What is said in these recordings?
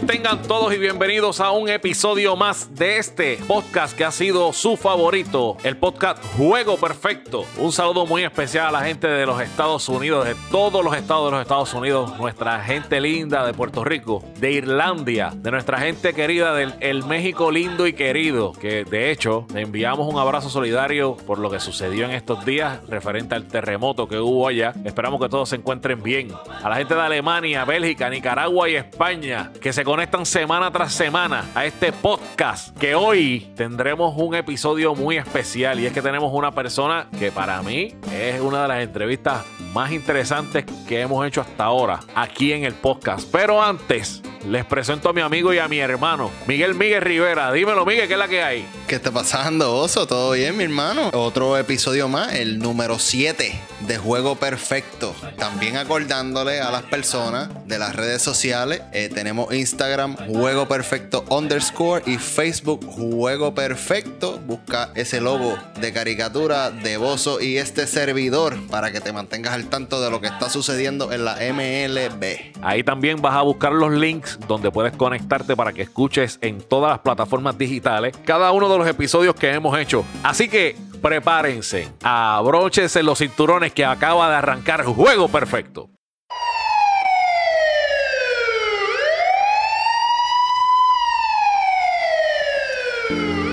Tengan todos y bienvenidos a un episodio más de este podcast que ha sido su favorito, el podcast Juego Perfecto. Un saludo muy especial a la gente de los Estados Unidos, de todos los estados de los Estados Unidos, nuestra gente linda de Puerto Rico, de Irlandia, de nuestra gente querida del el México lindo y querido, que de hecho le enviamos un abrazo solidario por lo que sucedió en estos días referente al terremoto que hubo allá. Esperamos que todos se encuentren bien. A la gente de Alemania, Bélgica, Nicaragua y España, que se conectan semana tras semana a este podcast, que hoy tendremos un episodio muy especial y es que tenemos una persona que para mí es una de las entrevistas más interesantes que hemos hecho hasta ahora aquí en el podcast. Pero antes, les presento a mi amigo y a mi hermano, Miguel Miguel Rivera. Dímelo, Miguel, ¿qué es la que hay? ¿Qué está pasando, Oso? ¿Todo bien, mi hermano? Otro episodio más, el número 7 de Juego Perfecto. También acordándole a las personas de las redes sociales, eh, tenemos Instagram Juego Perfecto underscore y Facebook Juego Perfecto. Busca ese logo de caricatura de Bozo y este servidor para que te mantengas al tanto de lo que está sucediendo en la MLB. Ahí también vas a buscar los links donde puedes conectarte para que escuches en todas las plataformas digitales cada uno de los episodios que hemos hecho. Así que prepárense, abróchense los cinturones que acaba de arrancar Juego Perfecto.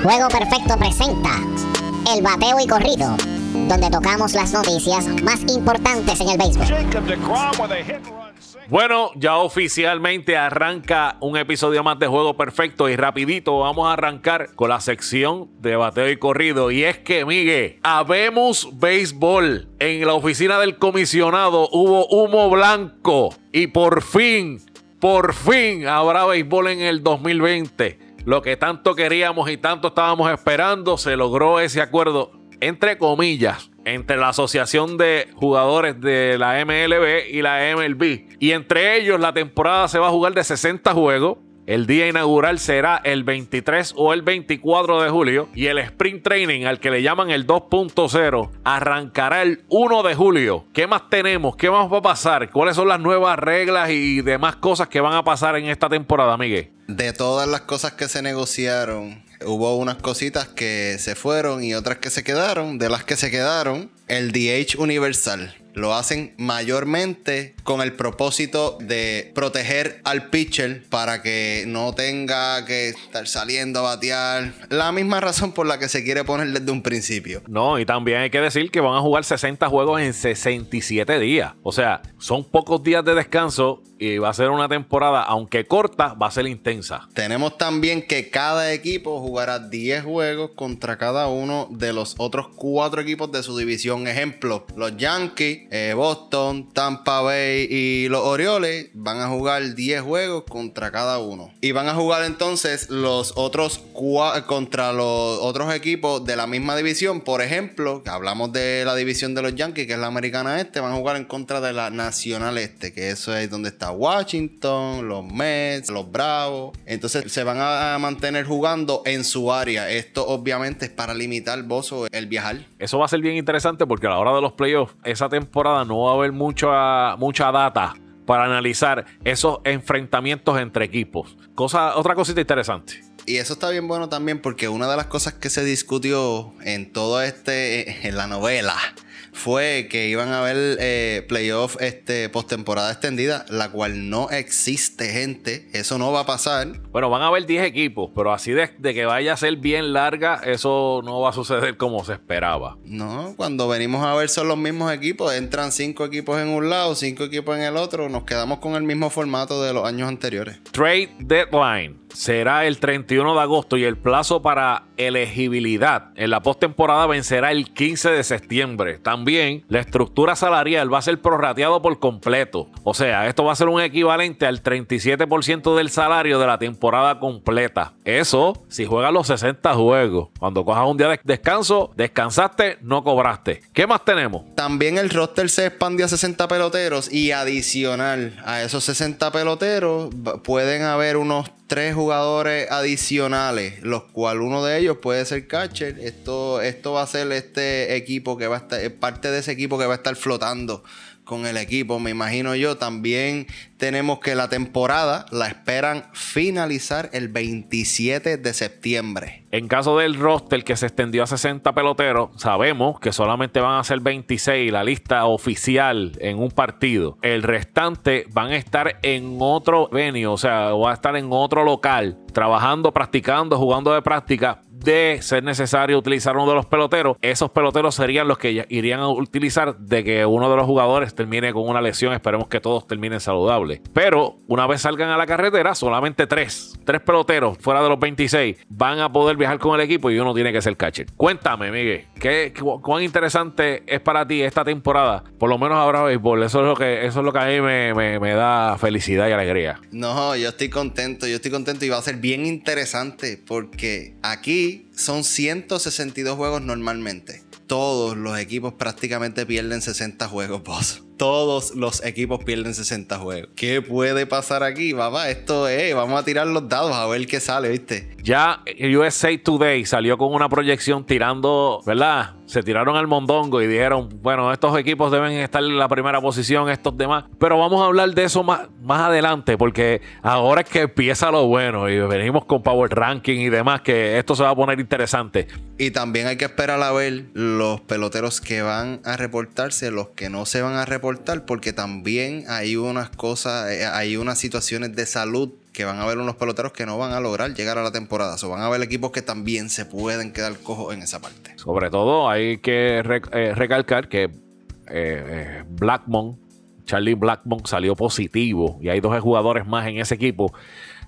Juego Perfecto presenta El Bateo y Corrido, donde tocamos las noticias más importantes en el béisbol. Bueno, ya oficialmente arranca un episodio más de Juego Perfecto y rapidito vamos a arrancar con la sección de bateo y corrido. Y es que, Miguel, habemos béisbol. En la oficina del comisionado hubo humo blanco y por fin, por fin habrá béisbol en el 2020. Lo que tanto queríamos y tanto estábamos esperando, se logró ese acuerdo, entre comillas, entre la Asociación de Jugadores de la MLB y la MLB. Y entre ellos la temporada se va a jugar de 60 juegos. El día inaugural será el 23 o el 24 de julio y el sprint training al que le llaman el 2.0 arrancará el 1 de julio. ¿Qué más tenemos? ¿Qué más va a pasar? ¿Cuáles son las nuevas reglas y demás cosas que van a pasar en esta temporada, Miguel? De todas las cosas que se negociaron, hubo unas cositas que se fueron y otras que se quedaron. De las que se quedaron, el DH universal. Lo hacen mayormente con el propósito de proteger al pitcher para que no tenga que estar saliendo a batear. La misma razón por la que se quiere poner desde un principio. No, y también hay que decir que van a jugar 60 juegos en 67 días. O sea, son pocos días de descanso y va a ser una temporada, aunque corta, va a ser intensa. Tenemos también que cada equipo jugará 10 juegos contra cada uno de los otros cuatro equipos de su división. Ejemplo, los Yankees, eh, Boston, Tampa Bay y los Orioles van a jugar 10 juegos contra cada uno. Y van a jugar entonces los otros contra los otros equipos de la misma división. Por ejemplo, hablamos de la división de los Yankees, que es la americana este, van a jugar en contra de la nacional este, que eso es donde está Washington, los Mets, los Bravos. Entonces se van a mantener jugando en su área. Esto obviamente es para limitar Bozo el viajar. Eso va a ser bien interesante porque a la hora de los playoffs, esa temporada no va a haber mucha, mucha data para analizar esos enfrentamientos entre equipos. Cosa, otra cosita interesante. Y eso está bien bueno también porque una de las cosas que se discutió en todo este, en la novela, fue que iban a haber eh, playoff este, postemporada extendida, la cual no existe, gente. Eso no va a pasar. Bueno, van a haber 10 equipos, pero así de, de que vaya a ser bien larga, eso no va a suceder como se esperaba. No, cuando venimos a ver son los mismos equipos. Entran cinco equipos en un lado, cinco equipos en el otro. Nos quedamos con el mismo formato de los años anteriores. Trade Deadline será el 31 de agosto y el plazo para elegibilidad en la postemporada vencerá el 15 de septiembre. También la estructura salarial va a ser prorrateado por completo. O sea, esto va a ser un equivalente al 37% del salario de la temporada completa. Eso si juegas los 60 juegos. Cuando cojas un día de descanso, descansaste, no cobraste. ¿Qué más tenemos? También el roster se expandió a 60 peloteros y adicional a esos 60 peloteros pueden haber unos tres jugadores adicionales, los cuales uno de ellos puede ser catcher. Esto, esto va a ser este equipo que va a estar, es parte de ese equipo que va a estar flotando con el equipo, me imagino yo. También tenemos que la temporada la esperan finalizar el 27 de septiembre. En caso del roster que se extendió a 60 peloteros, sabemos que solamente van a ser 26 la lista oficial en un partido. El restante van a estar en otro venue, o sea, va a estar en otro local, trabajando, practicando, jugando de práctica de ser necesario utilizar uno de los peloteros, esos peloteros serían los que irían a utilizar de que uno de los jugadores termine con una lesión. Esperemos que todos terminen saludables. Pero una vez salgan a la carretera, solamente tres, tres peloteros fuera de los 26 van a poder viajar con el equipo y uno tiene que ser catcher. Cuéntame, Miguel, ¿qué, cuán interesante es para ti esta temporada? Por lo menos ahora béisbol. Eso es lo que, eso es lo que a mí me, me da felicidad y alegría. No, yo estoy contento, yo estoy contento y va a ser bien interesante porque aquí son 162 juegos normalmente. Todos los equipos prácticamente pierden 60 juegos, boss todos los equipos pierden 60 juegos. ¿Qué puede pasar aquí, papá? Esto es, vamos a tirar los dados a ver qué sale, ¿viste? Ya USA Today salió con una proyección tirando, ¿verdad? Se tiraron al mondongo y dijeron, bueno, estos equipos deben estar en la primera posición, estos demás. Pero vamos a hablar de eso más, más adelante, porque ahora es que empieza lo bueno y venimos con Power Ranking y demás, que esto se va a poner interesante. Y también hay que esperar a ver los peloteros que van a reportarse, los que no se van a reportar porque también hay unas cosas, eh, hay unas situaciones de salud que van a haber unos peloteros que no van a lograr llegar a la temporada. O van a haber equipos que también se pueden quedar cojos en esa parte. Sobre todo hay que eh, recalcar que eh, Blackmon, Charlie Blackmon salió positivo y hay dos jugadores más en ese equipo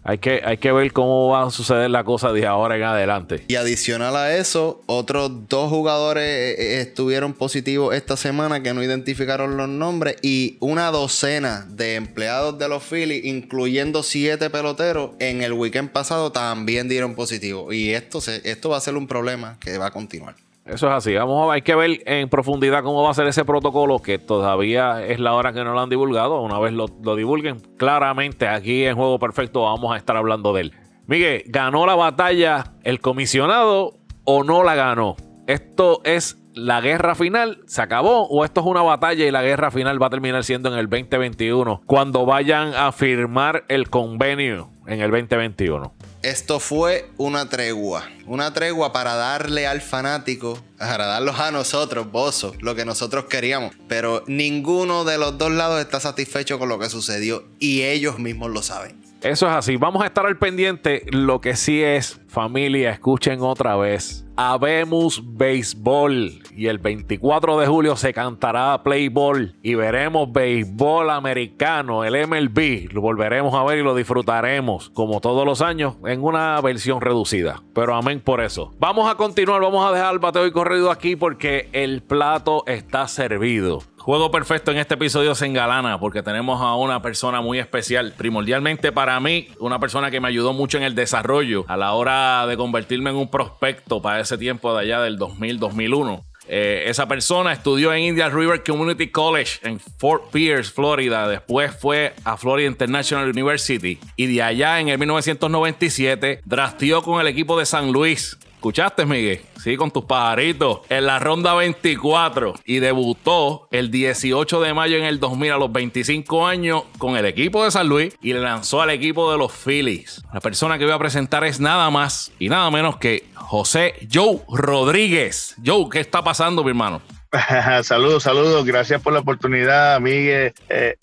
hay que, hay que ver cómo va a suceder la cosa de ahora en adelante. Y adicional a eso, otros dos jugadores eh, eh, estuvieron positivos esta semana que no identificaron los nombres y una docena de empleados de los Phillies, incluyendo siete peloteros, en el weekend pasado también dieron positivo. Y esto, se, esto va a ser un problema que va a continuar. Eso es así. Vamos a hay que ver en profundidad cómo va a ser ese protocolo, que todavía es la hora que no lo han divulgado. Una vez lo, divulguen, claramente aquí en Juego Perfecto vamos a estar hablando de él. Miguel, ¿ganó la batalla el comisionado o no la ganó? ¿Esto es la guerra final? ¿Se acabó? ¿O esto es una batalla y la guerra final va a terminar siendo en el 2021? Cuando vayan a firmar el convenio en el 2021. Esto fue una tregua. Una tregua para darle al fanático, para darlos a nosotros, Bozo, lo que nosotros queríamos. Pero ninguno de los dos lados está satisfecho con lo que sucedió y ellos mismos lo saben. Eso es así. Vamos a estar al pendiente. Lo que sí es, familia, escuchen otra vez. Habemos béisbol y el 24 de julio se cantará Playball y veremos béisbol americano, el MLB. Lo volveremos a ver y lo disfrutaremos como todos los años en una versión reducida. Pero amén por eso. Vamos a continuar, vamos a dejar el bateo y corrido aquí porque el plato está servido. Juego perfecto en este episodio se engalana porque tenemos a una persona muy especial. Primordialmente para mí, una persona que me ayudó mucho en el desarrollo a la hora de convertirme en un prospecto para ese tiempo de allá del 2000-2001. Eh, esa persona estudió en Indian River Community College en Fort Pierce, Florida. Después fue a Florida International University. Y de allá en el 1997 drastió con el equipo de San Luis ¿Escuchaste, Miguel? Sí, con tus pajaritos. En la ronda 24. Y debutó el 18 de mayo en el 2000 a los 25 años con el equipo de San Luis y le lanzó al equipo de los Phillies. La persona que voy a presentar es nada más y nada menos que José Joe Rodríguez. Joe, ¿qué está pasando, mi hermano? saludos, saludos. Gracias por la oportunidad, Miguel. Eh,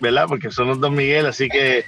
¿verdad? Porque son los dos Miguel, así que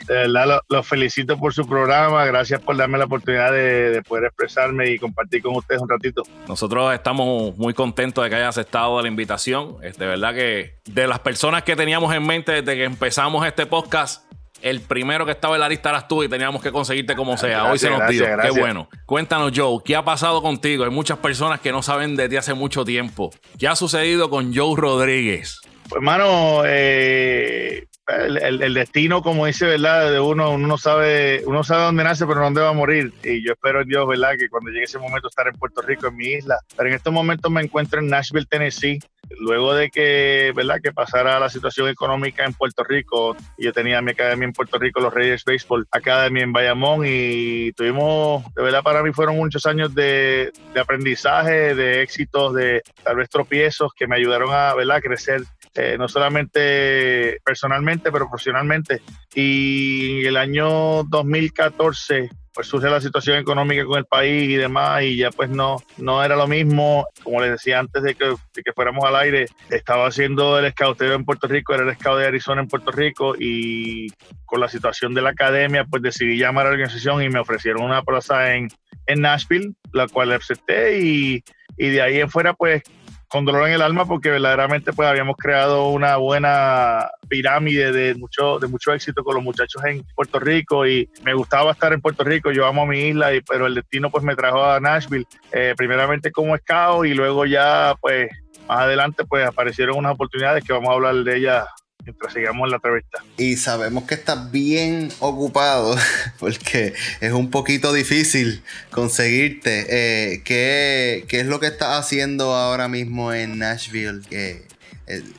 los felicito por su programa. Gracias por darme la oportunidad de, poder expresarme y compartir con ustedes un ratito. Nosotros estamos muy contentos de que hayas aceptado la invitación. Es de verdad que de las personas que teníamos en mente desde que empezamos este podcast, el primero que estaba en la lista eras tú y teníamos que conseguirte como sea. Hoy se nos dio. Qué bueno. Cuéntanos, Joe, ¿qué ha pasado contigo? Hay muchas personas que no saben de ti hace mucho tiempo. ¿Qué ha sucedido con Joe Rodríguez? Pues, hermano, eh, el, destino, como dice, ¿verdad? De uno, uno sabe, uno sabe dónde nace, pero no dónde va a morir. Y yo espero en Dios, ¿verdad? Que cuando llegue ese momento estar en Puerto Rico, en mi isla. Pero en estos momentos me encuentro en Nashville, Tennessee luego de que, ¿verdad? que pasara la situación económica en Puerto Rico, yo tenía mi academia en Puerto Rico, los Reyes Baseball Academy en Bayamón, y tuvimos, de verdad para mí fueron muchos años de, aprendizaje, de éxitos, de tal vez tropiezos que me ayudaron a, ¿verdad? crecer eh, no solamente personalmente, pero profesionalmente. Y en el año 2014 pues surge la situación económica con el país y demás y ya pues no, no era lo mismo. Como les decía antes de que, que fuéramos al aire, estaba haciendo el escauteo en Puerto Rico, era el scout de Arizona en Puerto Rico y con la situación de la academia pues decidí llamar a la organización y me ofrecieron una plaza en, en Nashville, la cual acepté y, y de ahí en fuera pues con dolor en el alma porque verdaderamente pues habíamos creado una buena pirámide de mucho, de mucho éxito con los muchachos en Puerto Rico y me gustaba estar en Puerto Rico, yo amo a mi isla, y, pero el destino pues me trajo a Nashville, eh, primeramente como scout y luego ya pues más adelante pues aparecieron unas oportunidades que vamos a hablar de ellas mientras sigamos la entrevista. Y sabemos que estás bien ocupado porque es un poquito difícil conseguirte. Eh, ¿qué, ¿qué, es lo que estás haciendo ahora mismo en Nashville? Eh,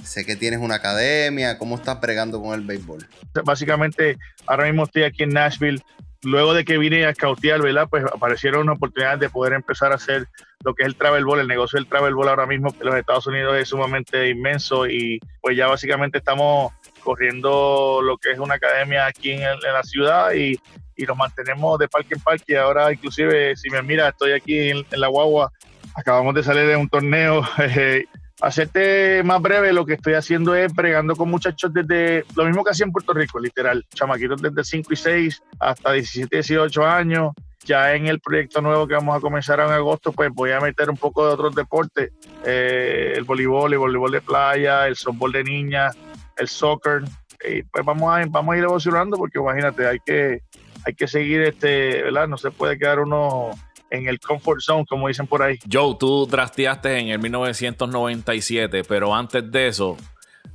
sé que tienes una academia. ¿Cómo estás bregando con el béisbol? Básicamente, ahora mismo estoy aquí en Nashville luego de que vine a scoutear, ¿verdad? Pues aparecieron oportunidades de poder empezar a hacer lo que es el travel ball. El negocio del travel ball ahora mismo en los Estados Unidos es sumamente inmenso y pues ya básicamente estamos corriendo lo que es una academia aquí en, la ciudad y, y, nos mantenemos de parque en parque. Ahora inclusive, si me mira, estoy aquí en, en la guagua, acabamos de salir de un torneo. Hacerte más breve, lo que estoy haciendo es bregando con muchachos desde lo mismo que hacía en Puerto Rico, literal, chamaquitos desde 5 y 6 hasta 17, 18 años. Ya en el proyecto nuevo que vamos a comenzar en agosto, pues voy a meter un poco de otros deportes, eh, el voleibol, el voleibol de playa, el softball de niñas, el soccer, y pues vamos a, vamos a ir evolucionando porque imagínate, hay que, hay que seguir este, ¿verdad? No se puede quedar uno en el comfort zone, como dicen por ahí. Joe, tú drafteaste en el 1997, pero antes de eso,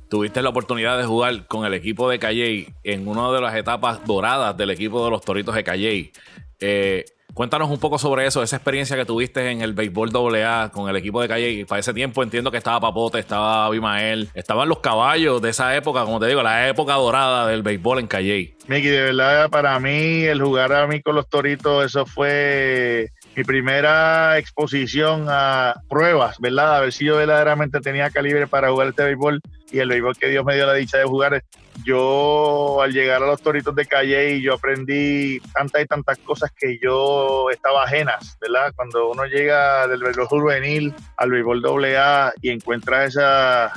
tuviste la oportunidad de jugar con el equipo de Calley en una de las etapas doradas del equipo de los Toritos de Calley. Eh, Cuéntanos un poco sobre eso, esa experiencia que tuviste en el béisbol AA con el equipo de Calle. Para ese tiempo entiendo que estaba Papote, estaba Abimael, estaban los caballos de esa época, como te digo, la época dorada del béisbol en Calle. Miki, de verdad, para mí, el jugar a mí con los toritos, eso fue mi primera exposición a pruebas, ¿verdad? A ver si yo verdaderamente tenía calibre para jugar este béisbol y el béisbol que Dios me dio la dicha de jugar. Yo al llegar a los Toritos de Calle yo aprendí tantas y tantas cosas que yo estaba ajenas, ¿verdad? Cuando uno llega del béisbol juvenil al béisbol AA y encuentra esa,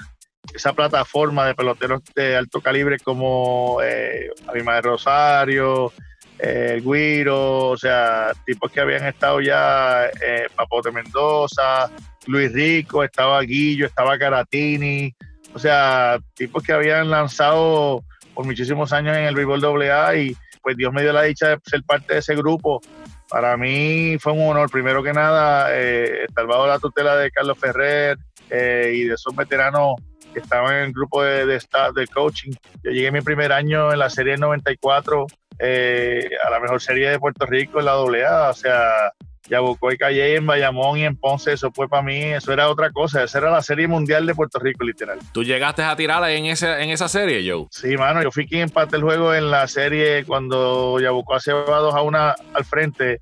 esa plataforma de peloteros de alto calibre como eh, Abimael Rosario, el Guiro, o sea, tipos que habían estado ya, eh, Papote Mendoza, Luis Rico, estaba Guillo, estaba Caratini, o sea, tipos que habían lanzado por muchísimos años en el béisbol AA y pues Dios me dio la dicha de ser parte de ese grupo. Para mí fue un honor, primero que nada, eh, estar bajo la tutela de Carlos Ferrer eh, y de esos veteranos que estaban en el grupo de, de, de coaching. Yo llegué mi primer año en la serie 94 eh, a la mejor serie de Puerto Rico en la AA. O sea, Yabucoy Calle en Bayamón y en Ponce, eso fue para mí, eso era otra cosa, esa era la serie mundial de Puerto Rico, literal. ¿Tú llegaste a tirarla en, ese, en esa serie, Joe? Sí, mano, yo fui quien empate el juego en la serie cuando Yabucoy se va 2 a 1 al frente,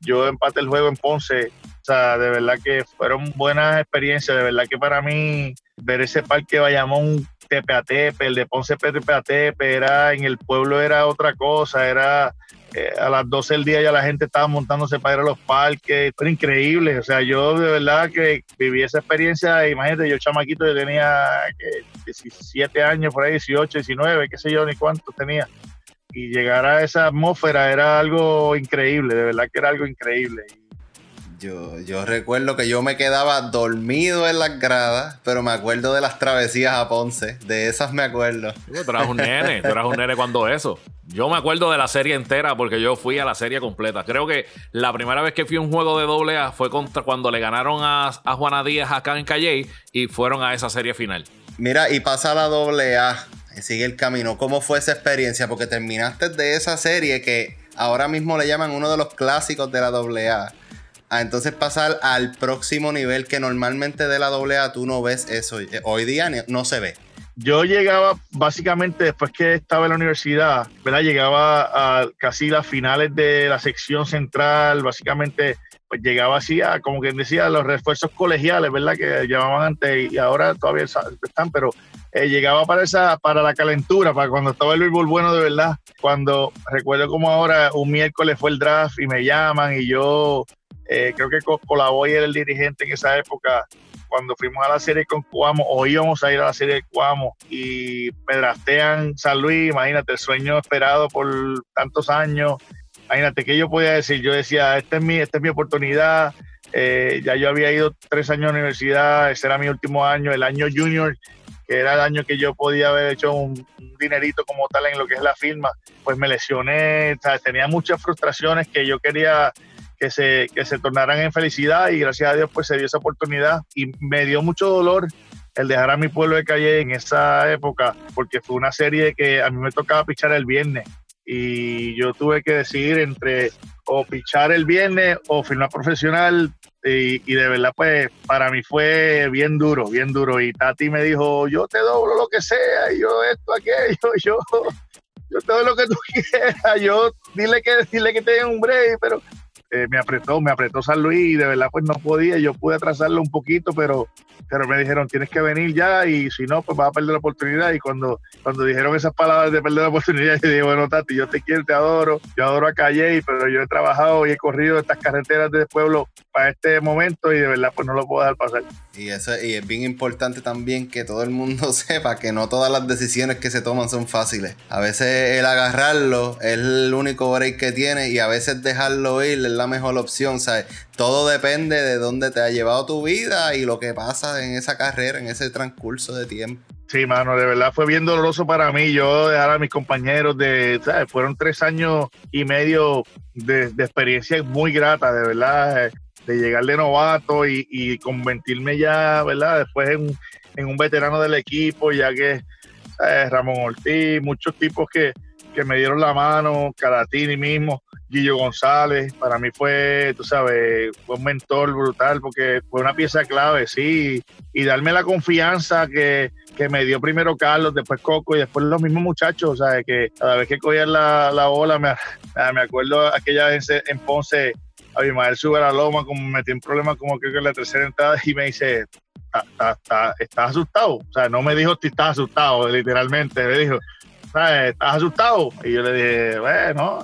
yo empate el juego en Ponce, o sea, de verdad que fueron buenas experiencias, de verdad que para mí ver ese parque Bayamón tepe a tepe, el de Ponce tepe a tepe, era en el pueblo era otra cosa, era eh, a las 12 del día ya la gente estaba montándose para ir a los parques, era increíble, o sea, yo de verdad que viví esa experiencia, imagínate, yo chamaquito, yo tenía 17 años, por ahí 18, 19, qué sé yo, ni cuántos tenía, y llegar a esa atmósfera era algo increíble, de verdad que era algo increíble. Yo, yo recuerdo que yo me quedaba dormido en las gradas, pero me acuerdo de las travesías a Ponce. De esas me acuerdo. Tú eras un nene, tú eras un nene cuando eso. Yo me acuerdo de la serie entera porque yo fui a la serie completa. Creo que la primera vez que fui a un juego de doble A fue contra cuando le ganaron a, a Juana Díaz acá en Calle y fueron a esa serie final. Mira, y pasa la doble A, sigue el camino. ¿Cómo fue esa experiencia? Porque terminaste de esa serie que ahora mismo le llaman uno de los clásicos de la doble A a entonces pasar al próximo nivel que normalmente de la AA tú no ves eso. Eh, hoy día no se ve. Yo llegaba básicamente después que estaba en la universidad, ¿verdad? Llegaba a casi las finales de la sección central, básicamente pues llegaba así a, como quien decía, los refuerzos colegiales, ¿verdad? Que llamaban antes y ahora todavía están, pero eh, llegaba para esa, para la calentura, para cuando estaba el béisbol bueno de verdad. Cuando recuerdo como ahora un miércoles fue el draft y me llaman y yo eh, creo que Colaboy era el dirigente en esa época cuando fuimos a la serie con Cuamo o íbamos a ir a la serie de Cuamo y me draftean San Luis, imagínate el sueño esperado por tantos años. Imagínate que yo podía decir, yo decía, esta es mi, esta es mi oportunidad, eh, ya yo había ido tres años a la universidad, ese era mi último año, el año junior, que era el año que yo podía haber hecho un, dinerito como tal en lo que es la firma, pues me lesioné, tenía muchas frustraciones que yo quería que se, que se tornaran en felicidad y gracias a Dios pues se dio esa oportunidad. Y me dio mucho dolor el dejar a mi pueblo de Calle en esa época porque fue una serie que a mí me tocaba pichar el viernes. Y yo tuve que decidir entre o pichar el viernes o firmar profesional. Y, de verdad pues para mí fue bien duro, bien duro. Y Tati me dijo yo te doblo lo que sea y yo esto, aquello, yo, yo te doy lo que tú quieras, yo dile que, dile que te den un break, pero eh, me apretó, me apretó San Luis y de verdad pues no podía, yo pude atrasarlo un poquito, pero, pero me dijeron tienes que venir ya y si no pues vas a perder la oportunidad y cuando, cuando dijeron esas palabras de perder la oportunidad yo dije bueno Tati yo te quiero, te adoro, yo adoro a Calle, pero yo he trabajado y he corrido estas carreteras de pueblo para este momento y de verdad pues no lo puedo dejar pasar. Y, eso, y es bien importante también que todo el mundo sepa que no todas las decisiones que se toman son fáciles. A veces el agarrarlo es el único break que tiene y a veces dejarlo ir mejor opción. ¿sabes? Todo depende de dónde te ha llevado tu vida y lo que pasa en esa carrera, en ese transcurso de tiempo. Sí, mano, de verdad fue bien doloroso para mí. Yo dejar a mis compañeros de, ¿sabes? fueron tres años y medio de, de experiencia muy grata, de verdad de llegar de novato y, convertirme ya, ¿verdad? Después en, un veterano del equipo, ya que Ramón Ortiz, muchos tipos que, me dieron la mano, Caratini mismo, Guillo González, para mí fue, tú sabes, fue un mentor brutal porque fue una pieza clave, sí, y darme la confianza que, me dio primero Carlos, después Coco y después los mismos muchachos, o sea, que cada vez que cogían la, la ola, me, me acuerdo aquella vez en Ponce, Abimael sube a la loma, como me metí en problemas como que en la tercera entrada y me dice, ¿estás asustado? O sea, no me dijo si estás asustado, literalmente, me dijo, ¿estás asustado? Y yo le dije, bueno,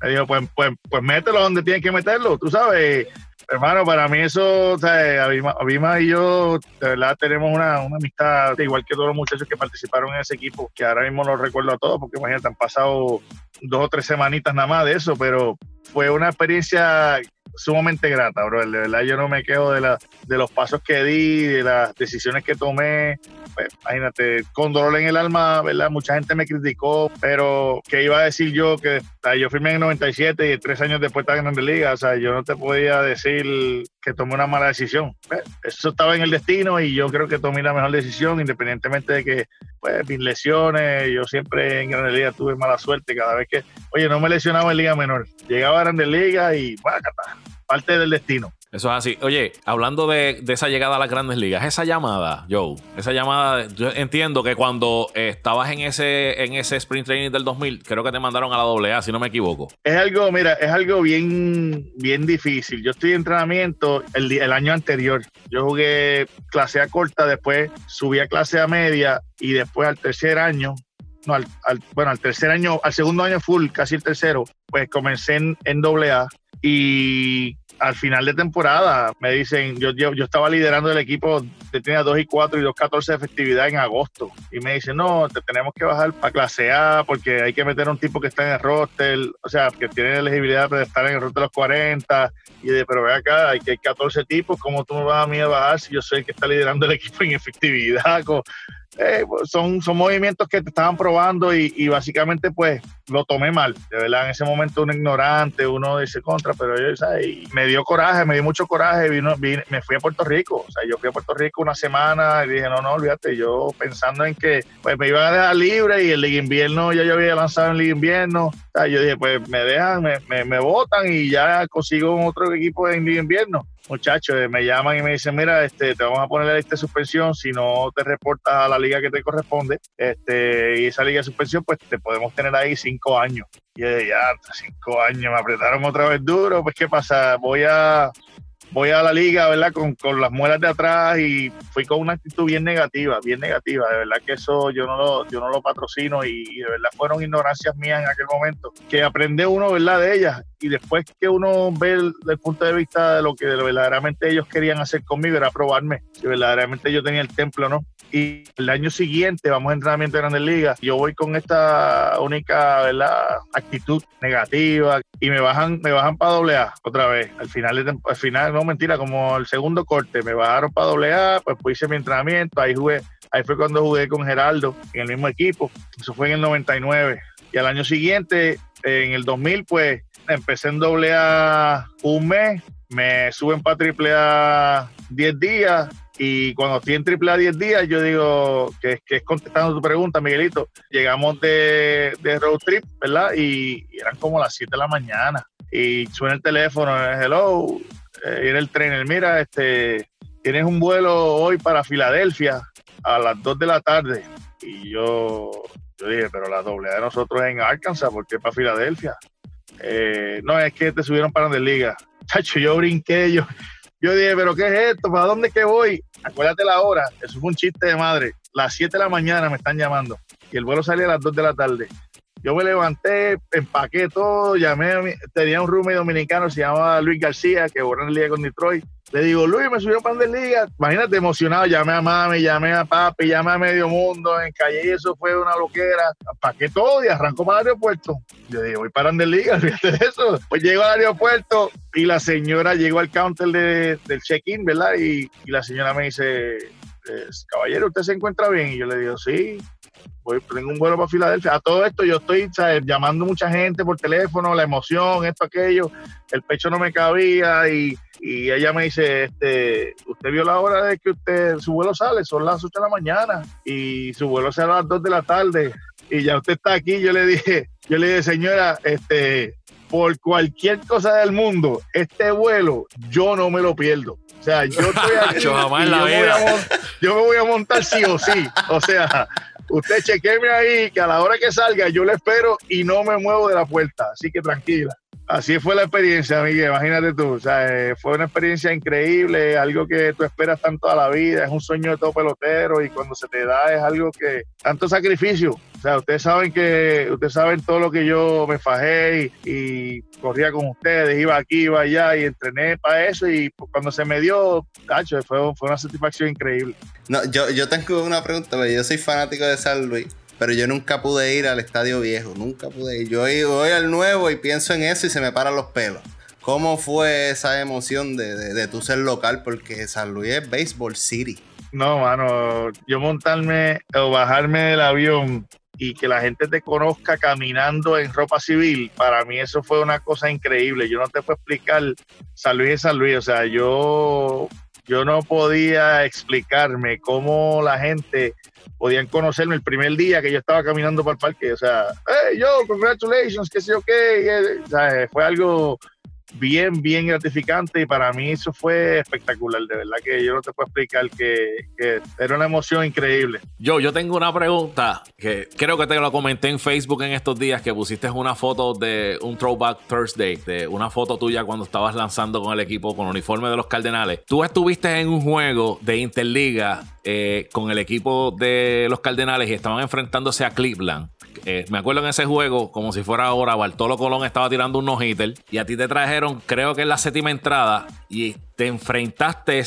me dijo, pues, pues, pues mételo donde tienes que meterlo, tú sabes. Hermano, para mí eso, o sea, Abima, y yo, de verdad, tenemos una, una, amistad, igual que todos los muchachos que participaron en ese equipo, que ahora mismo no recuerdo a todos, porque imagínate, han pasado dos o tres semanitas nada más de eso, pero fue una experiencia sumamente grata, bro. De verdad, yo no me quejo de, la, de los pasos que di, de las decisiones que tomé. Pues, imagínate, con dolor en el alma, ¿verdad? Mucha gente me criticó, pero ¿qué iba a decir yo? Que yo firmé en el 97 y tres años después estaba en Grande Liga. O sea, yo no te podía decir que tomé una mala decisión. Pues, eso estaba en el destino y yo creo que tomé la mejor decisión, independientemente de que, pues, mis lesiones, yo siempre en Grande Liga tuve mala suerte cada vez que, oye, no me lesionaba en Liga Menor. Llegaba a Grande Liga y, bueno, parte del destino. Eso es así. Oye, hablando de, esa llegada a las grandes ligas, esa llamada, Joe, esa llamada, yo entiendo que cuando estabas en ese, en ese sprint training del 2000, creo que te mandaron a la AA, si no me equivoco. Es algo, mira, es algo bien, bien difícil. Yo estoy en entrenamiento el, el año anterior. Yo jugué clase A corta, después subí a clase A media y después al tercer año no, al, bueno, al tercer año, al segundo año full, casi el tercero, pues comencé en, en doble A y al final de temporada me dicen, yo, yo, yo estaba liderando el equipo, tenía 2 y 4 y 2 14 de efectividad en agosto. Y me dicen, no, te tenemos que bajar para clase A porque hay que meter a un tipo que está en el roster, o sea, que tiene elegibilidad para estar en el roster de los 40. Y de, pero ve acá, hay que 14 tipos, ¿cómo tú me vas a mí a bajar si yo soy el que está liderando el equipo en efectividad? Eh, pues, son, son movimientos que te estaban probando y, básicamente pues lo tomé mal, de verdad, en ese momento uno ignorante, uno dice contra, pero yo, ¿sabes? me dio coraje, me dio mucho coraje, vino, me fui a Puerto Rico, o sea, yo fui a Puerto Rico una semana y dije, no, no, olvídate, yo pensando en que pues me iban a dejar libre y el Liga Invierno ya yo había lanzado en Liga Invierno, yo dije, pues me dejan, me, me, me votan y ya consigo otro equipo en Liga Invierno muchachos eh, me llaman y me dicen, mira, este, te vamos a poner la de suspensión si no te reportas a la liga que te corresponde. Este, y esa liga de suspensión, pues te podemos tener ahí cinco años. Y ya, cinco años, me apretaron otra vez duro, pues ¿qué pasa? Voy a, voy a la liga, ¿verdad? Con, con, las muelas de atrás y fui con una actitud bien negativa, bien negativa. De verdad que eso yo no lo, yo no lo patrocino y, de verdad fueron ignorancias mías en aquel momento. Que aprende uno, ¿verdad? De ellas y después que uno ve el, el, punto de vista de lo que verdaderamente ellos querían hacer conmigo era probarme si verdaderamente yo tenía el templo, ¿no? y el año siguiente vamos a entrenamiento de Grandes Ligas. Yo voy con esta única ¿verdad? actitud negativa y me bajan, me bajan para doble A otra vez. Al final, al final, no mentira, como el segundo corte, me bajaron para doble A, pues, pues hice mi entrenamiento, ahí jugué, ahí fue cuando jugué con Geraldo en el mismo equipo. Eso fue en el 99. Y al año siguiente, en el 2000, pues empecé en doble A un mes, me suben para triple A 10 días y cuando estoy en triple A 10 días, yo digo que, que, es contestando tu pregunta, Miguelito. Llegamos de, de road trip, ¿verdad? Y, eran como las 7 de la mañana. Y suena el teléfono, hello, eh, era el trainer, mira, este, tienes un vuelo hoy para Filadelfia a las 2 de la tarde. Y yo, yo dije, pero la doble de nosotros en Arkansas, ¿por qué para Filadelfia? Eh, no, es que te subieron para la liga. Chacho, yo brinqué, yo, yo dije, pero ¿qué es esto? ¿Para dónde que voy? Acuérdate la hora. Eso fue un chiste de madre. Las 7 de la mañana me están llamando y el vuelo salía a las 2 de la tarde. Yo me levanté, empaqué todo, llamé tenía un roommate dominicano, se llamaba Luis García, que borró en el día con Detroit. Le digo, Luis, me subió para de liga. Imagínate, emocionado, llamé a mami, llamé a papi, llamé a medio mundo, en calle eso fue una loquera. Empaqué todo y arrancó para el aeropuerto. Yo digo, voy para de liga, fíjate de eso. Pues llego al aeropuerto y la señora llegó al counter de, del check-in, ¿verdad? Y, y, la señora me dice, caballero, ¿usted se encuentra bien? Y yo le digo, sí voy, tengo un vuelo para Filadelfia. A todo esto yo estoy llamando mucha gente por teléfono, la emoción, esto, aquello, el pecho no me cabía y, y, ella me dice, este, usted vio la hora de que usted, su vuelo sale, son las 8 de la mañana y su vuelo sale a las 2 de la tarde y ya usted está aquí, yo le dije, yo le dije, señora, este, por cualquier cosa del mundo, este vuelo yo no me lo pierdo. O sea, yo estoy aquí. yo, me yo, me voy a montar sí o sí. O sea, usted chequeme ahí que a la hora que salga yo le espero y no me muevo de la puerta, así que tranquila. Así fue la experiencia, Miguel, imagínate tú, o sea, eh, fue una experiencia increíble, algo que tú esperas tanto a la vida, es un sueño de todo pelotero y cuando se te da es algo que, tanto sacrificio, o sea, ustedes saben que, ustedes saben todo lo que yo me fajé y, corría con ustedes, iba aquí, iba allá y entrené para eso y cuando se me dio, cacho, fue, fue una satisfacción increíble. No, yo, yo tengo una pregunta, yo soy fanático de San Luis pero yo nunca pude ir al estadio viejo, nunca pude ir. Yo voy al nuevo y pienso en eso y se me paran los pelos. ¿Cómo fue esa emoción de, de, ser local? Porque San Luis es Baseball City. No, mano, yo montarme o bajarme del avión y que la gente te conozca caminando en ropa civil, para mí eso fue una cosa increíble. Yo no te puedo explicar San Luis es San Luis. O sea, yo, yo no podía explicarme cómo la gente podían conocerme el primer día que yo estaba caminando por el parque. O sea, hey, yo, congratulations, qué sé yo qué. O sea, fue algo bien, bien gratificante y para mí eso fue espectacular, de verdad que yo no te puedo explicar que, era una emoción increíble. Yo, yo tengo una pregunta que creo que te lo comenté en Facebook en estos días que pusiste una foto de un Throwback Thursday, de una foto tuya cuando estabas lanzando con el equipo con el uniforme de los Cardenales. Tú estuviste en un juego de Interliga eh, con el equipo de los Cardenales y estaban enfrentándose a Cleveland. Eh, me acuerdo en ese juego, como si fuera ahora, Bartolo Colón estaba tirando un no-hitter y a ti te trajeron, creo que la séptima entrada, y te enfrentaste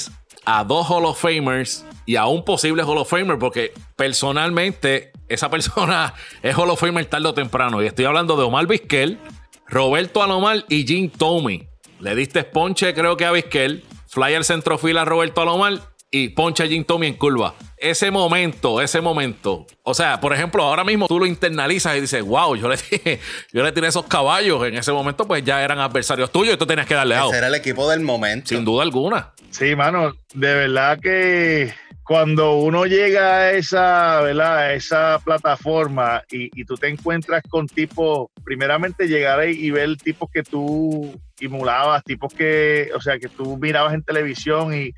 a dos Hall of Famers y a un posible Hall of Famer, porque personalmente esa persona es Hall of Famer tarde o temprano. Y estoy hablando de Omar Vizquel, Roberto Alomar y Jim Tomey. Le diste ponche, creo que a Vizquel, flyer centrofila a Roberto Alomar y poncha a Jim Tommy en curva. Ese momento, ese momento. O sea, por ejemplo, ahora mismo tú lo internalizas y dices, wow, yo le, yo le tiré esos caballos. En ese momento, pues ya eran adversarios tuyos y tú tenías que darle a era el equipo del momento. Sin duda alguna. Sí, mano, de verdad que cuando uno llega a esa, ¿verdad? esa plataforma y, tú te encuentras con tipos, primeramente llegar ahí y ver tipos que tú emulabas, tipos que, o sea, que tú mirabas en televisión y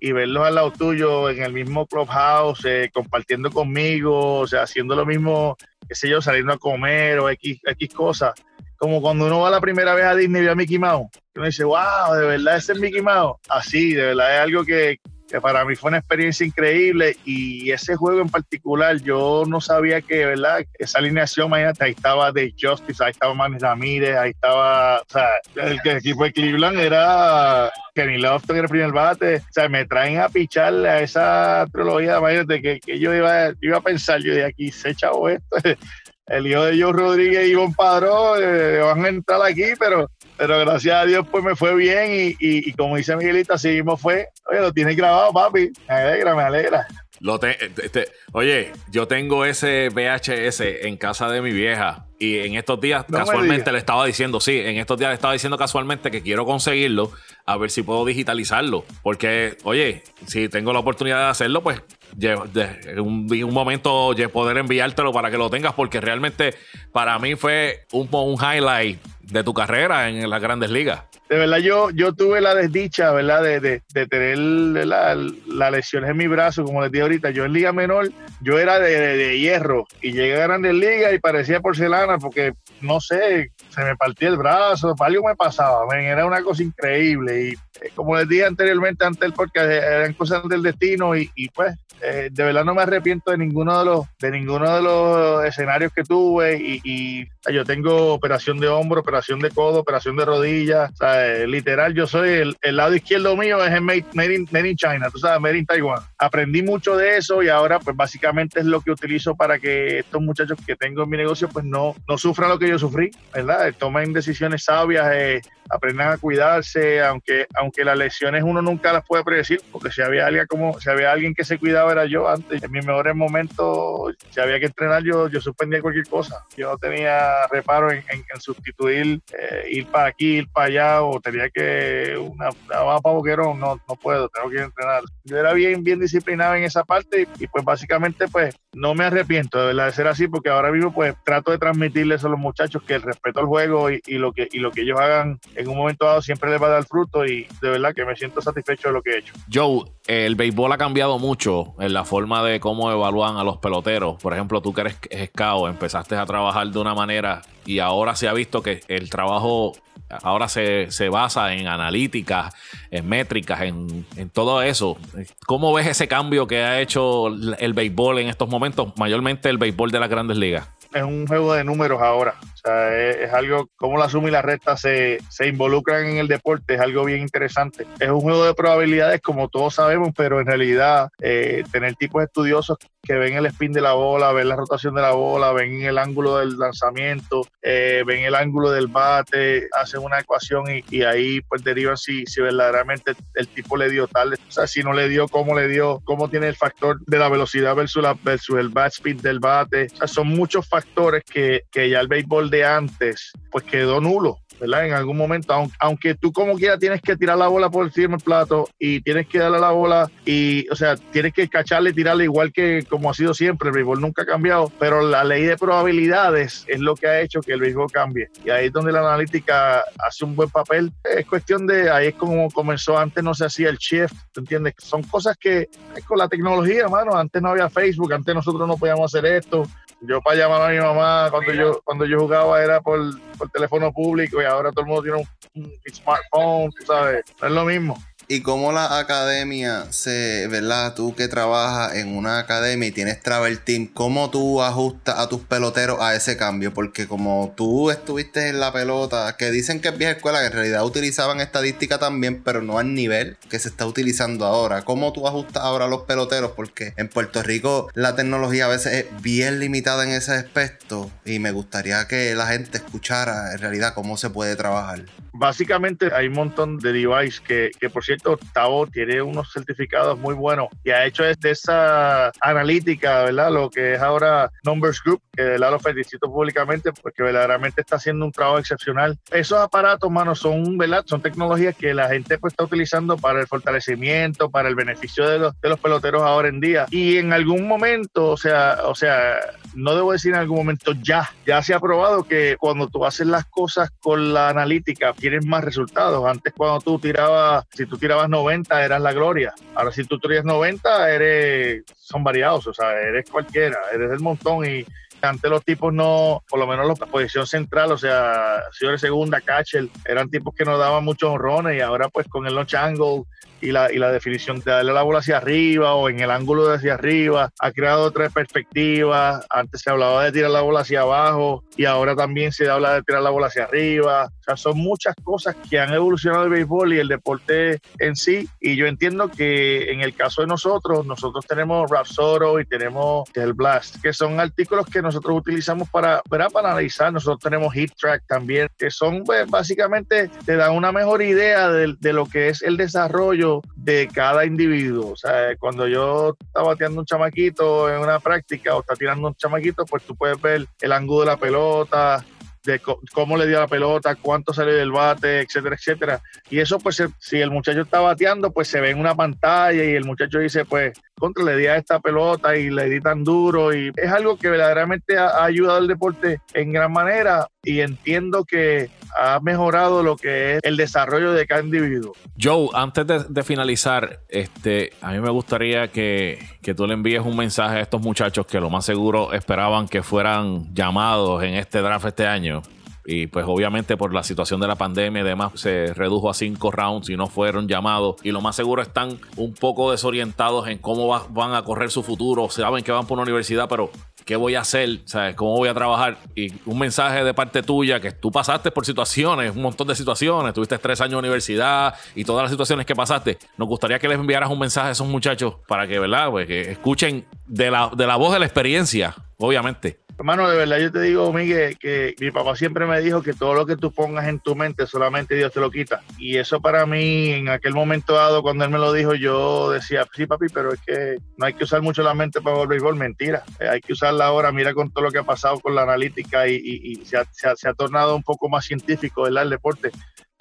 y verlos al lado tuyo en el mismo clubhouse, eh, compartiendo conmigo, o sea, haciendo lo mismo, qué sé yo, saliendo a comer o X, X cosas. Como cuando uno va la primera vez a Disney y ve a Mickey Mouse, uno dice, wow, de verdad ese es Mickey Mouse. Así, de verdad es algo que, que para mí fue una experiencia increíble y ese juego en particular yo no sabía que, ¿verdad? Esa alineación, imagínate, ahí estaba de Justice, ahí estaba Manny Ramírez, ahí estaba, o sea, el, el equipo de Cleveland era Kenny Lofton en el primer bate, o sea, me traen a picharle a esa trilogía, imagínate que, que yo iba, iba a pensar, yo de aquí se chavo esto, el hijo de Joe Rodríguez y Ivonne Padrón eh, van a entrar aquí, pero pero gracias a Dios pues me fue bien y, y, y como dice Miguelito, así mismo fue. Oye, lo tienes grabado, papi. Me alegra, me alegra. Lo te- oye, yo tengo ese VHS en casa de mi vieja y en estos días No casualmente le estaba diciendo, sí, en estos días le estaba diciendo casualmente que quiero conseguirlo a ver si puedo digitalizarlo. Porque, oye, si tengo la oportunidad de hacerlo, pues en un, un momento poder enviártelo para que lo tengas porque realmente para mí fue un, un highlight de tu carrera en las grandes ligas. De verdad, yo, yo tuve la desdicha, ¿verdad? De, de, tener la, la lesiones en mi brazo, como les dije ahorita. Yo en Liga Menor, yo era de, de- hierro y llegué a Grandes Ligas y parecía porcelana porque, no sé, se me partía el brazo, algo me pasaba, era una cosa increíble. Y eh, como les dije anteriormente, antes del podcast, eh, eran cosas del destino y, y, pues, eh, de verdad no me arrepiento de ninguno de los, de ninguno de los escenarios que tuve y, y yo tengo operación de hombro, operación de codo, operación de rodilla, o sea, eh, literal, yo soy el, lado izquierdo mío es el made, made in, made in China, tú sabes, made in Taiwan. Aprendí mucho de eso y ahora pues básicamente es lo que utilizo para que estos muchachos que tengo en mi negocio pues no, no sufran lo que yo sufrí, ¿verdad? Tomen decisiones sabias, eh, aprendan a cuidarse, aunque, aunque las lesiones uno nunca las puede predecir, porque si había alguien como, si había alguien que se cuidaba era yo antes, en mis mejores momentos, si había que entrenar, yo, yo suspendía cualquier cosa. Yo no tenía reparo en, en- en sustituir, eh, ir para aquí, ir para allá, o tenía que una, una para boquerón, no, no puedo, tengo que entrenar. Yo era bien, bien disciplinado en esa parte y, y, pues básicamente pues no me arrepiento de verdad de ser así, porque ahora mismo pues trato de transmitirles a los muchachos que el respeto al juego y, y lo que y lo que ellos hagan en un momento dado siempre les va a dar fruto y de verdad que me siento satisfecho de lo que he hecho. Joe, el béisbol ha cambiado mucho en la forma de cómo evalúan a los peloteros. Por ejemplo, tú que eres scout, empezaste a trabajar de una manera y ahora se ha visto que el trabajo ahora se, se basa en analíticas, en métricas, en, en todo eso. ¿Cómo ves ese cambio que ha hecho el béisbol en estos momentos, mayormente el béisbol de las grandes ligas? Es un juego de números ahora. O sea, es, es algo, como la suma y la recta se, se involucran en el deporte, es algo bien interesante. Es un juego de probabilidades, como todos sabemos, pero en realidad eh, tener tipos estudiosos que ven el spin de la bola, ven la rotación de la bola, ven el ángulo del lanzamiento, eh, ven el ángulo del bate, hacen una ecuación y, ahí pues derivan si, si verdaderamente el tipo le dio tal, o sea, si no le dio, cómo le dio, cómo tiene el factor de la velocidad versus, la, versus el bat speed del bate. O sea, son muchos factores que, que ya el béisbol de antes pues quedó nulo. ¿Verdad? En algún momento, aunque, aunque tú como quiera tienes que tirar la bola por encima del plato y tienes que darle la bola y, o sea, tienes que cacharle y tirarle igual que como ha sido siempre, el béisbol nunca ha cambiado, pero la ley de probabilidades es lo que ha hecho que el béisbol cambie. Y ahí es donde la analítica hace un buen papel. Es cuestión de, ahí es como comenzó, antes no se hacía el shift, ¿te entiendes? Son cosas que es con la tecnología, mano, antes no había Facebook, antes nosotros no podíamos hacer esto, yo para llamar a mi mamá cuando yo cuando yo jugaba era por, por teléfono público y ahora todo el mundo tiene un, smartphone, tú sabes, es lo mismo. ¿Y cómo la academia se, verdad? Tú que trabajas en una academia y tienes Travel Team, ¿cómo tú ajustas a tus peloteros a ese cambio? Porque como tú estuviste en la pelota, que dicen que es vieja escuela, que en realidad utilizaban estadística también, pero no al nivel que se está utilizando ahora. ¿Cómo tú ajustas ahora a los peloteros? Porque en Puerto Rico la tecnología a veces es bien limitada en ese aspecto y me gustaría que la gente escuchara en realidad cómo se puede trabajar. Básicamente hay un montón de devices que, que por cierto, Tavo tiene unos certificados muy buenos y ha hecho de esa analítica, ¿verdad? Lo que es ahora Numbers Group, que ¿verdad? lo felicito públicamente porque verdaderamente está haciendo un trabajo excepcional. Esos aparatos, mano, son, ¿verdad? Son tecnologías que la gente pues está utilizando para el fortalecimiento, para el beneficio de los, de los peloteros ahora en día. Y en algún momento, o sea, o sea, no debo decir en algún momento ya, ya se ha probado que cuando tú haces las cosas con la analítica, tienes más resultados. Antes cuando tú tirabas, si tú tirabas 90 eras la gloria. Ahora si tú tiras 90 eres, son variados, o sea, eres cualquiera, eres del montón y, Antes los tipos no, por lo menos la posición central, o sea, señores segunda, catcher, eran tipos que no daban muchos honrones y ahora pues con el launch angle y la, y la definición de darle la bola hacia arriba o en el ángulo de hacia arriba, ha creado tres perspectivas. Antes se hablaba de tirar la bola hacia abajo y ahora también se habla de tirar la bola hacia arriba. O sea, son muchas cosas que han evolucionado el béisbol y el deporte en sí. Y yo entiendo que en el caso de nosotros, nosotros tenemos Rapsoro y tenemos el Blast, que son artículos que nosotros utilizamos para, para, analizar. Nosotros tenemos Heat Track también, que son pues, básicamente te dan una mejor idea de, de lo que es el desarrollo de cada individuo. O sea, cuando yo estaba bateando un chamaquito en una práctica o está tirando un chamaquito, pues tú puedes ver el ángulo de la pelota, de cómo le dio la pelota, cuánto sale del bate, etcétera, etcétera. Y eso, pues, si el muchacho está bateando, pues se ve en una pantalla y el muchacho dice, pues, contra le di a esta pelota y le di tan duro. Y es algo que verdaderamente ha, ayudado al deporte en gran manera y entiendo que ha mejorado lo que es el desarrollo de cada individuo. Joe, antes de, finalizar, este, a mí me gustaría que, que, tú le envíes un mensaje a estos muchachos que lo más seguro esperaban que fueran llamados en este draft este año y pues obviamente por la situación de la pandemia y demás se redujo a cinco rounds y no fueron llamados y lo más seguro están un poco desorientados en cómo van a correr su futuro, saben que van por una universidad, pero ¿qué voy a hacer? ¿Sabes? ¿Cómo voy a trabajar? Y un mensaje de parte tuya que tú pasaste por situaciones, un montón de situaciones, tuviste tres años de universidad y todas las situaciones que pasaste. Nos gustaría que les enviaras un mensaje a esos muchachos para que, ¿verdad? Pues que escuchen de la, de la voz de la experiencia, obviamente. Hermano, de verdad yo te digo, Miguel, que mi papá siempre me dijo que todo lo que tú pongas en tu mente, solamente Dios te lo quita. Y eso para mí, en aquel momento dado, cuando él me lo dijo, yo decía, sí, papi, pero es que no hay que usar mucho la mente para el béisbol. Mentira. Eh, hay que usarla ahora. Mira con todo lo que ha pasado con la analítica y, se, ha, tornado un poco más científico, ¿verdad? El deporte.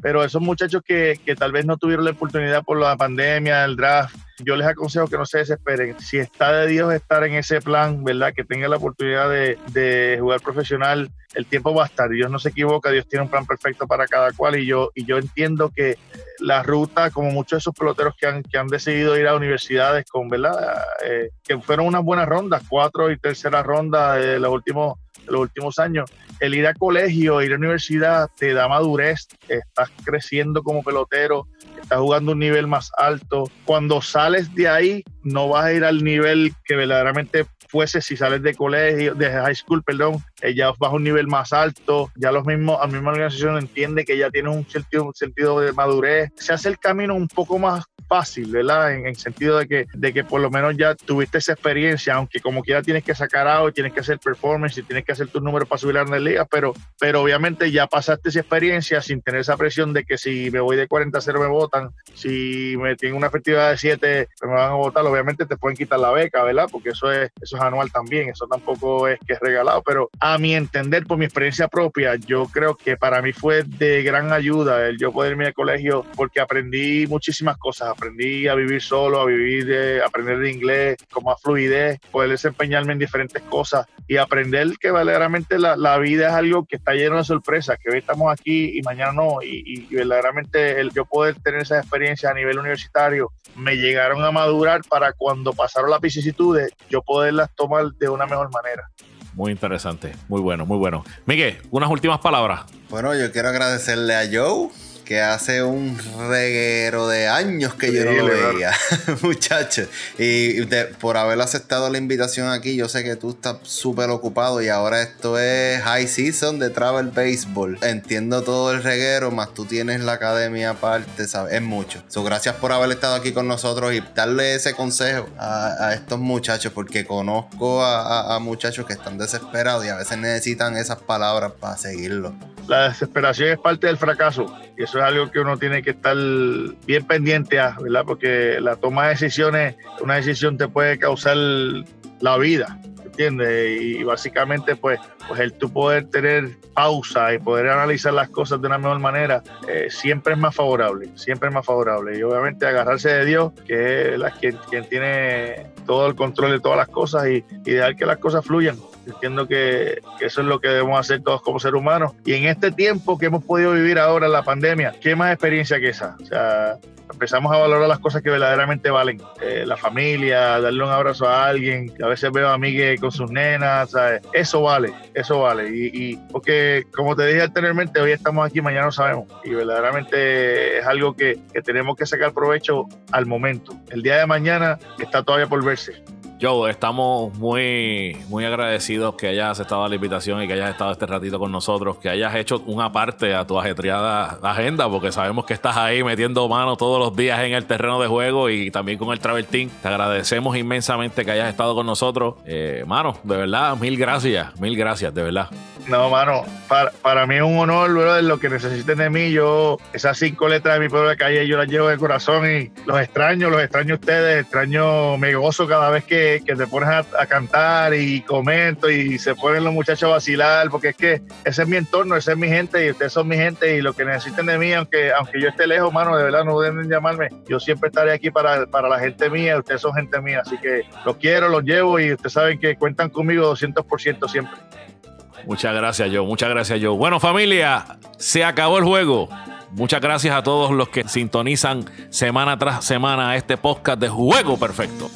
Pero esos muchachos que, que tal vez no tuvieron la oportunidad por la pandemia, el draft, yo les aconsejo que no se desesperen. Si está de Dios estar en ese plan, ¿verdad? Que tenga la oportunidad de, jugar profesional, el tiempo va a estar. Dios no se equivoca, Dios tiene un plan perfecto para cada cual y yo, y yo entiendo que la ruta, como muchos de esos peloteros que han, que han decidido ir a universidades con, ¿verdad? Eh, que fueron unas buenas rondas, cuatro y tercera ronda de los últimos los últimos años. El ir a colegio, ir a universidad, te da madurez, estás creciendo como pelotero, estás jugando un nivel más alto. Cuando sales de ahí, no vas a ir al nivel que verdaderamente fuese si sales de colegio, de high school, perdón, eh, ya vas a un nivel más alto, ya los mismos, la misma organización entiende que ya tiene un sentido, un sentido de madurez, se hace el camino un poco más fácil, ¿verdad? En el sentido de que, de que por lo menos ya tuviste esa experiencia, aunque como quiera tienes que sacar algo, tienes que hacer performance y tienes que hacer tus números para subir a la liga, pero, pero obviamente ya pasaste esa experiencia sin tener esa presión de que si me voy de 40 a 0 me votan, si me tienen una efectividad de 7 me van a votar, obviamente te pueden quitar la beca, ¿verdad? Porque eso es, eso es anual también, eso tampoco es que es regalado, pero a mi entender, por mi experiencia propia, yo creo que para mí fue de gran ayuda el yo poder irme al colegio porque aprendí muchísimas cosas aprendí a vivir solo, a vivir, de, aprender de inglés con más fluidez, poder desempeñarme en diferentes cosas y aprender que verdaderamente la, la vida es algo que está lleno de sorpresas, que hoy estamos aquí y mañana no, y, y verdaderamente el yo poder tener esas experiencias a nivel universitario me llegaron a madurar para cuando pasaron las vicisitudes yo poderlas tomar de una mejor manera. Muy interesante, muy bueno, muy bueno. Miguel, unas últimas palabras. Bueno, yo quiero agradecerle a Joe que hace un reguero de años que yo no lo veía, muchachos. Y por haber aceptado la invitación aquí, yo sé que tú estás súper ocupado y ahora esto es high season de travel baseball. Entiendo todo el reguero, más tú tienes la academia aparte, ¿sabes? Es mucho. So, gracias por haber estado aquí con nosotros y darle ese consejo a, estos muchachos, porque conozco a, a muchachos que están desesperados y a veces necesitan esas palabras para seguirlo. La desesperación es parte del fracaso y eso es algo que uno tiene que estar bien pendiente a, ¿verdad? Porque la toma de decisiones, una decisión te puede causar la vida, ¿entiendes? Y básicamente, pues, pues el tú poder tener pausa y poder analizar las cosas de una mejor manera, eh, siempre es más favorable, siempre es más favorable. Y obviamente agarrarse de Dios, que es quien, quien tiene todo el control de todas las cosas y, y dejar que las cosas fluyan. Entiendo que, eso es lo que debemos hacer todos como seres humanos. Y en este tiempo que hemos podido vivir ahora, la pandemia, ¿qué más experiencia que esa? O sea, empezamos a valorar las cosas que verdaderamente valen. Eh, la familia, darle un abrazo a alguien, a veces veo a Miguel con sus nenas, ¿sabes? Eso vale, eso vale. Y, y porque, como te dije anteriormente, hoy estamos aquí, mañana no sabemos. Y verdaderamente es algo que, que tenemos que sacar provecho al momento. El día de mañana está todavía por verse. Joe, estamos muy, muy agradecidos que hayas aceptado la invitación y que hayas estado este ratito con nosotros, que hayas hecho una parte a tu ajetreada agenda, porque sabemos que estás ahí metiendo mano todos los días en el terreno de juego y también con el Travel Team. Te agradecemos inmensamente que hayas estado con nosotros. Eh, mano, de verdad, mil gracias, mil gracias, de verdad. No, mano, para, para mí es un honor, brother, lo que necesiten de mí. Yo, esas cinco letras de mi pueblo de calle, yo las llevo de corazón y los extraño, los extraño a ustedes, extraño, me gozo cada vez que, que te pones a, a cantar y comento y se ponen los muchachos a vacilar, porque es que ese es mi entorno, esa es mi gente y ustedes son mi gente y lo que necesiten de mí, aunque, aunque yo esté lejos, mano, de verdad no deben llamarme, yo siempre estaré aquí para, para la gente mía, ustedes son gente mía, así que los quiero, los llevo y ustedes saben que cuentan conmigo 200% siempre. Muchas gracias, Joe. Muchas gracias, Joe. Bueno, familia, se acabó el juego. Muchas gracias a todos los que sintonizan semana tras semana este podcast de Juego Perfecto.